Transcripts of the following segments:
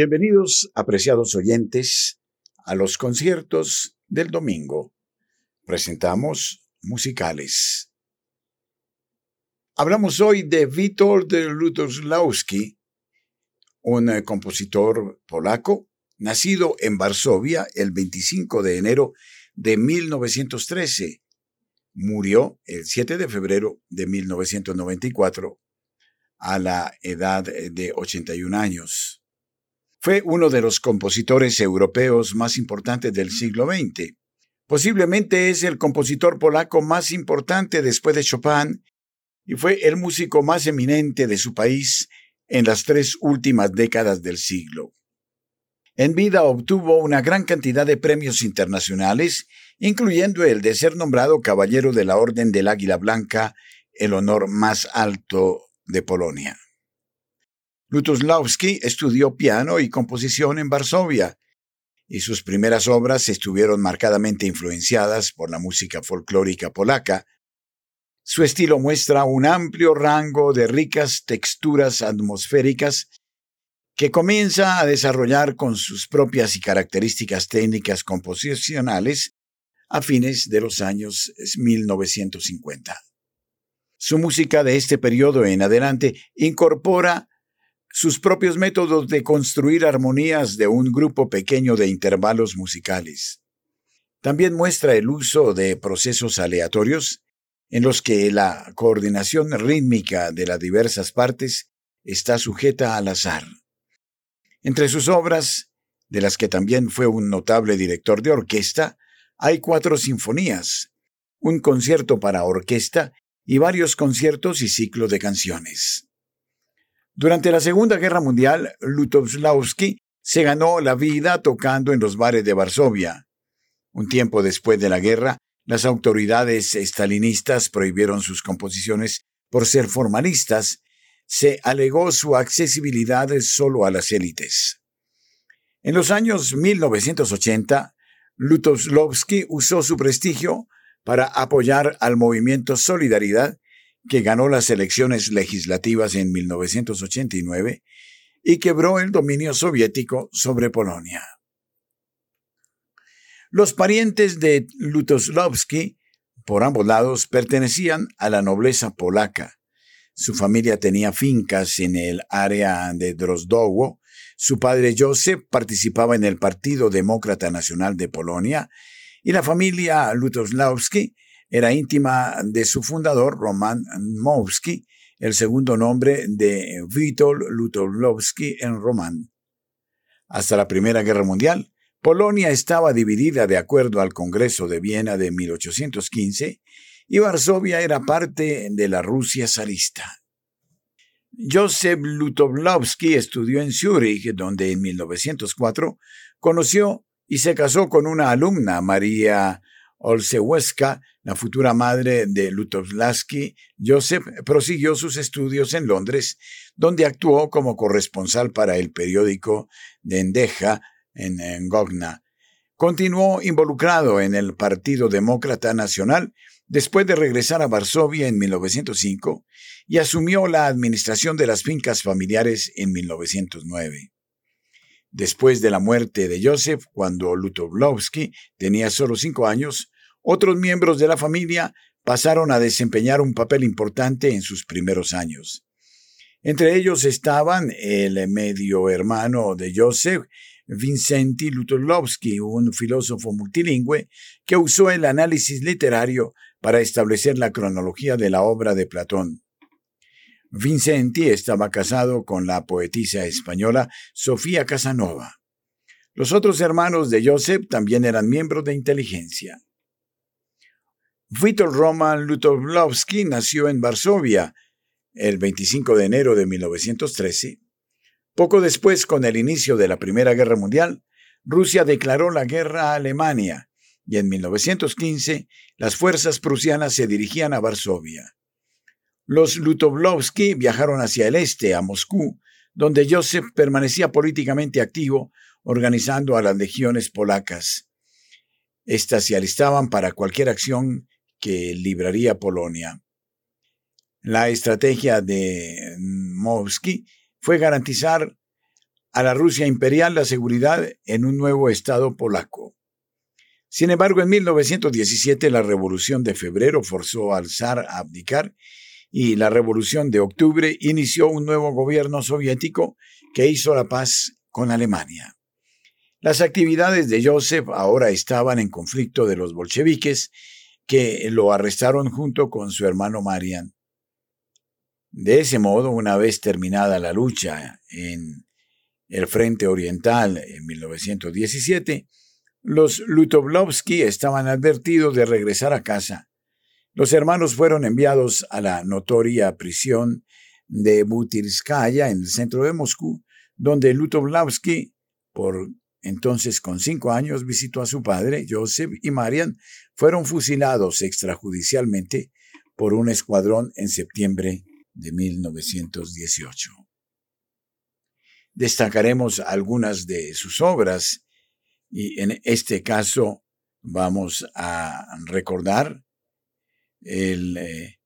Bienvenidos, apreciados oyentes, a los conciertos del domingo. Presentamos musicales. Hablamos hoy de Witold Lutoslawski, un eh, compositor polaco, nacido en Varsovia el 25 de enero de 1913. Murió el 7 de febrero de 1994 a la edad de 81 años. Fue uno de los compositores europeos más importantes del siglo XX. Posiblemente es el compositor polaco más importante después de Chopin y fue el músico más eminente de su país en las tres últimas décadas del siglo. En vida obtuvo una gran cantidad de premios internacionales, incluyendo el de ser nombrado Caballero de la Orden del Águila Blanca, el honor más alto de Polonia. Lutoslawski estudió piano y composición en Varsovia, y sus primeras obras estuvieron marcadamente influenciadas por la música folclórica polaca. Su estilo muestra un amplio rango de ricas texturas atmosféricas que comienza a desarrollar con sus propias y características técnicas composicionales a fines de los años 1950. Su música de este periodo en adelante incorpora sus propios métodos de construir armonías de un grupo pequeño de intervalos musicales. También muestra el uso de procesos aleatorios en los que la coordinación rítmica de las diversas partes está sujeta al azar. Entre sus obras, de las que también fue un notable director de orquesta, hay cuatro sinfonías, un concierto para orquesta y varios conciertos y ciclos de canciones. Durante la Segunda Guerra Mundial, Lutoslawski se ganó la vida tocando en los bares de Varsovia. Un tiempo después de la guerra, las autoridades estalinistas prohibieron sus composiciones por ser formalistas. Se alegó su accesibilidad solo a las élites. En los años 1980, Lutoslawski usó su prestigio para apoyar al movimiento Solidaridad que ganó las elecciones legislativas en 1989 y quebró el dominio soviético sobre Polonia. Los parientes de Lutosławski, por ambos lados, pertenecían a la nobleza polaca. Su familia tenía fincas en el área de Drozdowo. Su padre Joseph participaba en el Partido Demócrata Nacional de Polonia y la familia Lutosławski era íntima de su fundador, Roman Mowski, el segundo nombre de Witold Lutowlowski en Roman. Hasta la Primera Guerra Mundial, Polonia estaba dividida de acuerdo al Congreso de Viena de 1815 y Varsovia era parte de la Rusia zarista. Joseph Lutowlowski estudió en Zúrich, donde en 1904 conoció y se casó con una alumna, María Olsewska, la futura madre de Lutoslaski, Joseph prosiguió sus estudios en Londres, donde actuó como corresponsal para el periódico de Endeja en Gogna. Continuó involucrado en el Partido Demócrata Nacional después de regresar a Varsovia en 1905 y asumió la administración de las fincas familiares en 1909. Después de la muerte de Joseph, cuando Lutoslawski tenía solo cinco años, otros miembros de la familia pasaron a desempeñar un papel importante en sus primeros años. Entre ellos estaban el medio hermano de Joseph, Vincenti Lutoslawski, un filósofo multilingüe que usó el análisis literario para establecer la cronología de la obra de Platón. Vincenti estaba casado con la poetisa española Sofía Casanova. Los otros hermanos de Joseph también eran miembros de inteligencia. Witold Roman Lutowlowski nació en Varsovia el 25 de enero de 1913. Poco después, con el inicio de la Primera Guerra Mundial, Rusia declaró la guerra a Alemania y en 1915 las fuerzas prusianas se dirigían a Varsovia. Los Lutovlovsky viajaron hacia el este, a Moscú, donde Joseph permanecía políticamente activo, organizando a las legiones polacas. Estas se alistaban para cualquier acción que libraría Polonia. La estrategia de Mowski fue garantizar a la Rusia imperial la seguridad en un nuevo Estado polaco. Sin embargo, en 1917 la Revolución de Febrero forzó al zar a abdicar y la Revolución de Octubre inició un nuevo gobierno soviético que hizo la paz con Alemania. Las actividades de Joseph ahora estaban en conflicto de los bolcheviques, que lo arrestaron junto con su hermano Marian. De ese modo, una vez terminada la lucha en el Frente Oriental en 1917, los Lutovlovsky estaban advertidos de regresar a casa. Los hermanos fueron enviados a la notoria prisión de Butirskaya en el centro de Moscú, donde Lutovlovsky, por entonces con cinco años, visitó a su padre, Joseph, y Marian fueron fusilados extrajudicialmente por un escuadrón en septiembre de 1918. Destacaremos algunas de sus obras y en este caso vamos a recordar el eh,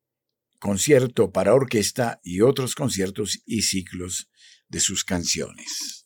concierto para orquesta y otros conciertos y ciclos de sus canciones.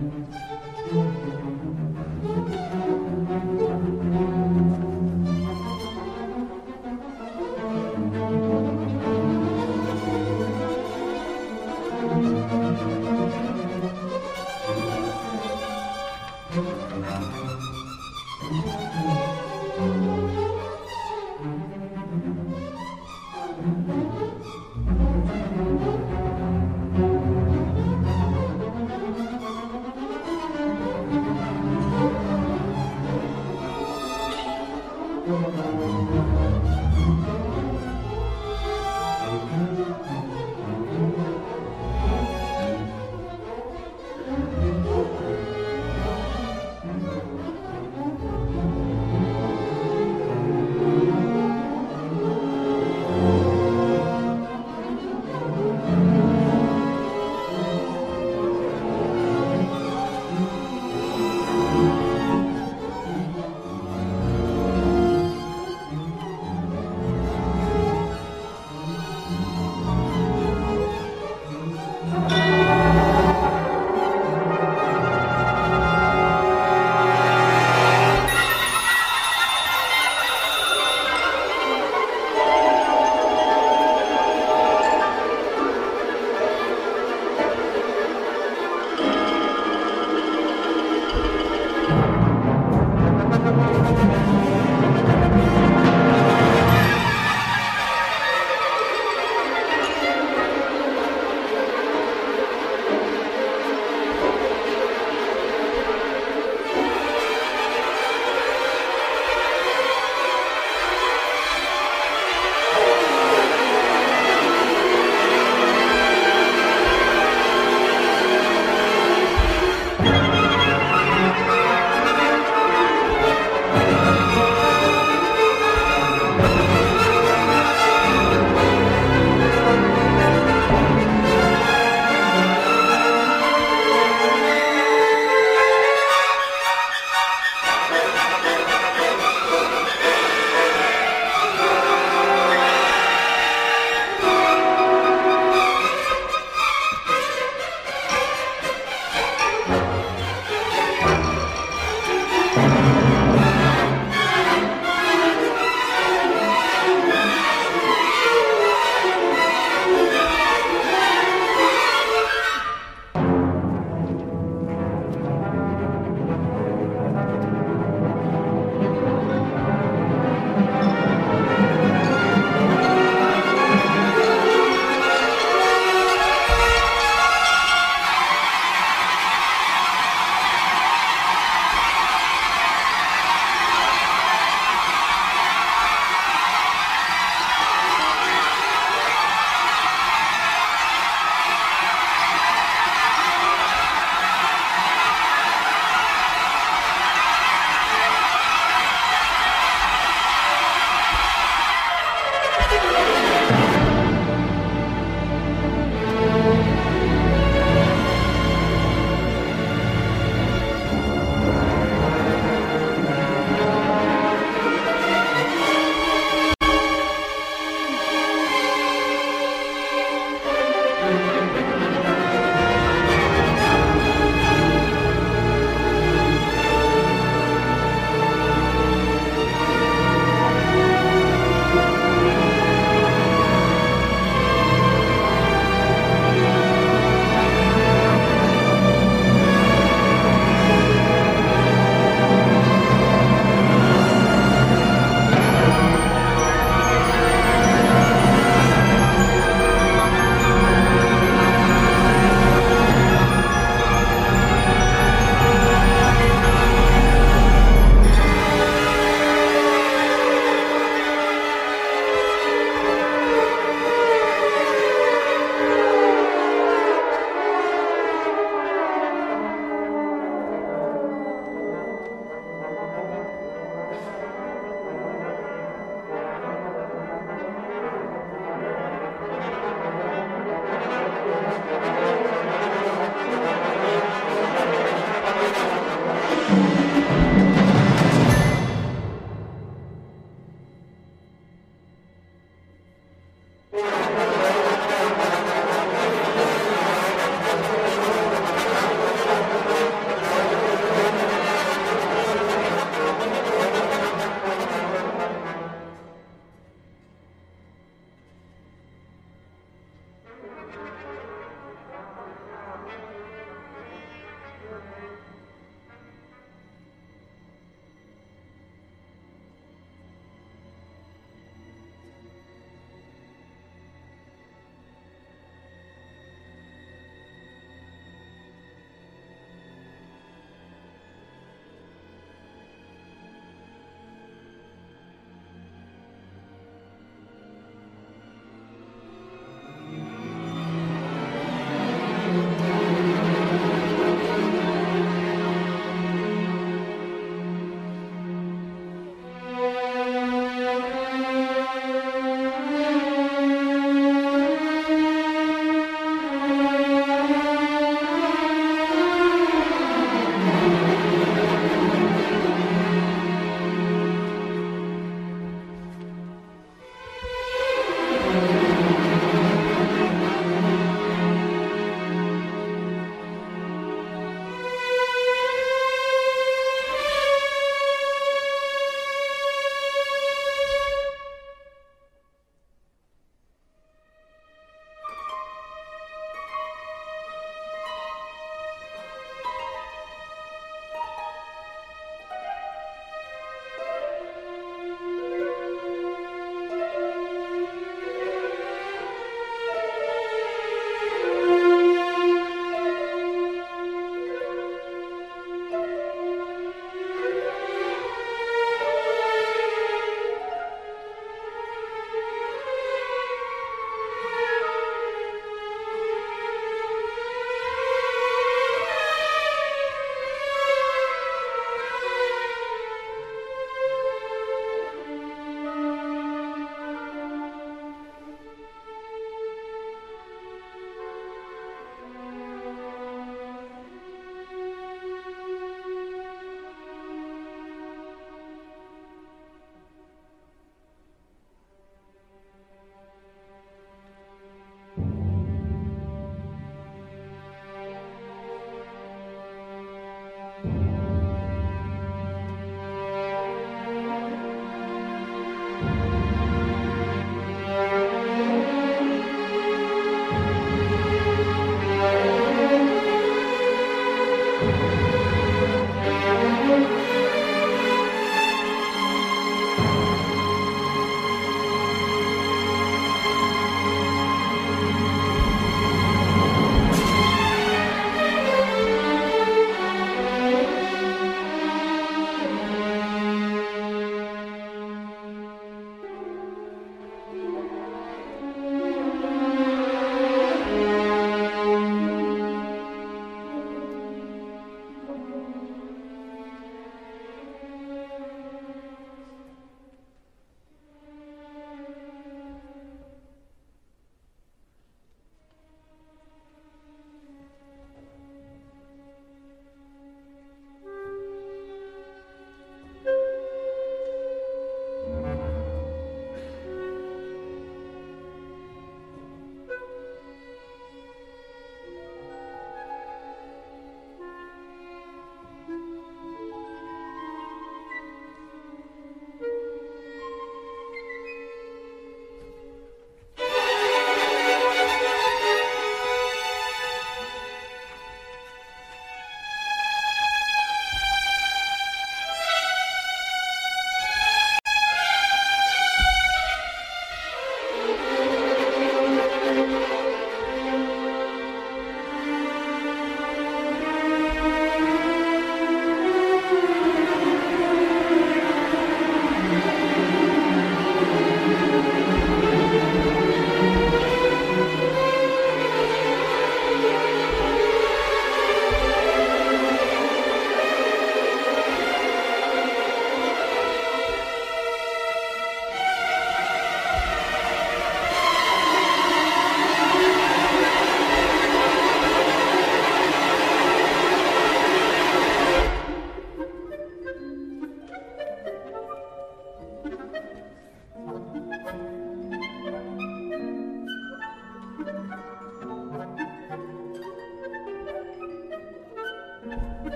Música